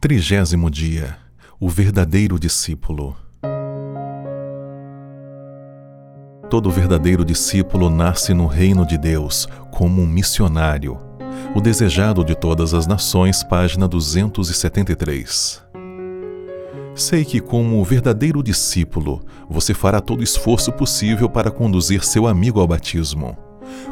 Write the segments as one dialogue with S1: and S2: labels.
S1: Trigésimo dia O verdadeiro discípulo. Todo verdadeiro discípulo nasce no reino de Deus como um missionário. O desejado de todas as nações, página 273. Sei que, como verdadeiro discípulo, você fará todo o esforço possível para conduzir seu amigo ao batismo.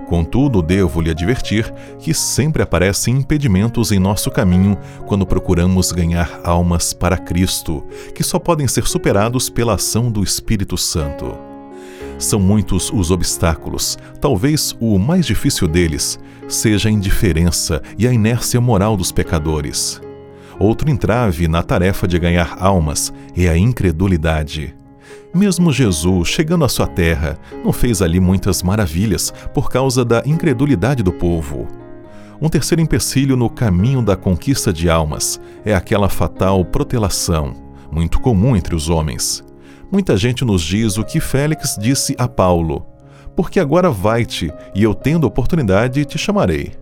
S1: Contudo, devo lhe advertir que sempre aparecem impedimentos em nosso caminho quando procuramos ganhar almas para Cristo, que só podem ser superados pela ação do Espírito Santo. São muitos os obstáculos, talvez o mais difícil deles seja a indiferença e a inércia moral dos pecadores. Outro entrave na tarefa de ganhar almas é a incredulidade. Mesmo Jesus, chegando à sua terra, não fez ali muitas maravilhas por causa da incredulidade do povo. Um terceiro empecilho no caminho da conquista de almas é aquela fatal protelação, muito comum entre os homens. Muita gente nos diz o que Félix disse a Paulo: Porque agora vai-te, e eu, tendo oportunidade, te chamarei.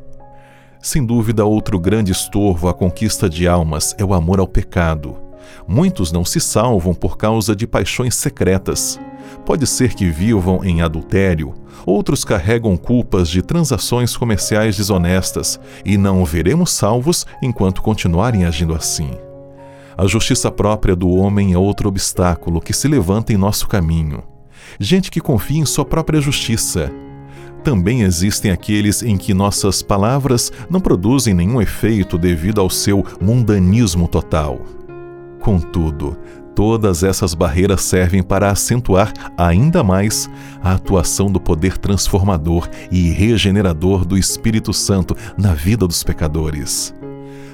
S1: Sem dúvida, outro grande estorvo à conquista de almas é o amor ao pecado Muitos não se salvam por causa de paixões secretas. Pode ser que vivam em adultério, outros carregam culpas de transações comerciais desonestas e não veremos salvos enquanto continuarem agindo assim. A justiça própria do homem é outro obstáculo que se levanta em nosso caminho. Gente que confia em sua própria justiça. Também existem aqueles em que nossas palavras não produzem nenhum efeito devido ao seu mundanismo total. Contudo, todas essas barreiras servem para acentuar ainda mais a atuação do poder transformador e regenerador do Espírito Santo na vida dos pecadores.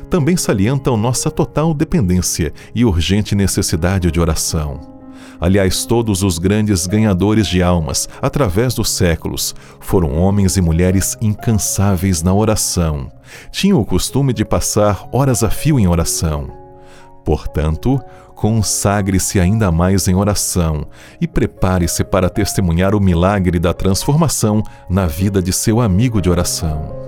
S1: Também salientam nossa total dependência e urgente necessidade de oração. Aliás, todos os grandes ganhadores de almas, através dos séculos, foram homens e mulheres incansáveis na oração. Tinham o costume de passar horas a fio em oração Portanto, consagre-se ainda mais em oração e prepare-se para testemunhar o milagre da transformação na vida de seu amigo de oração.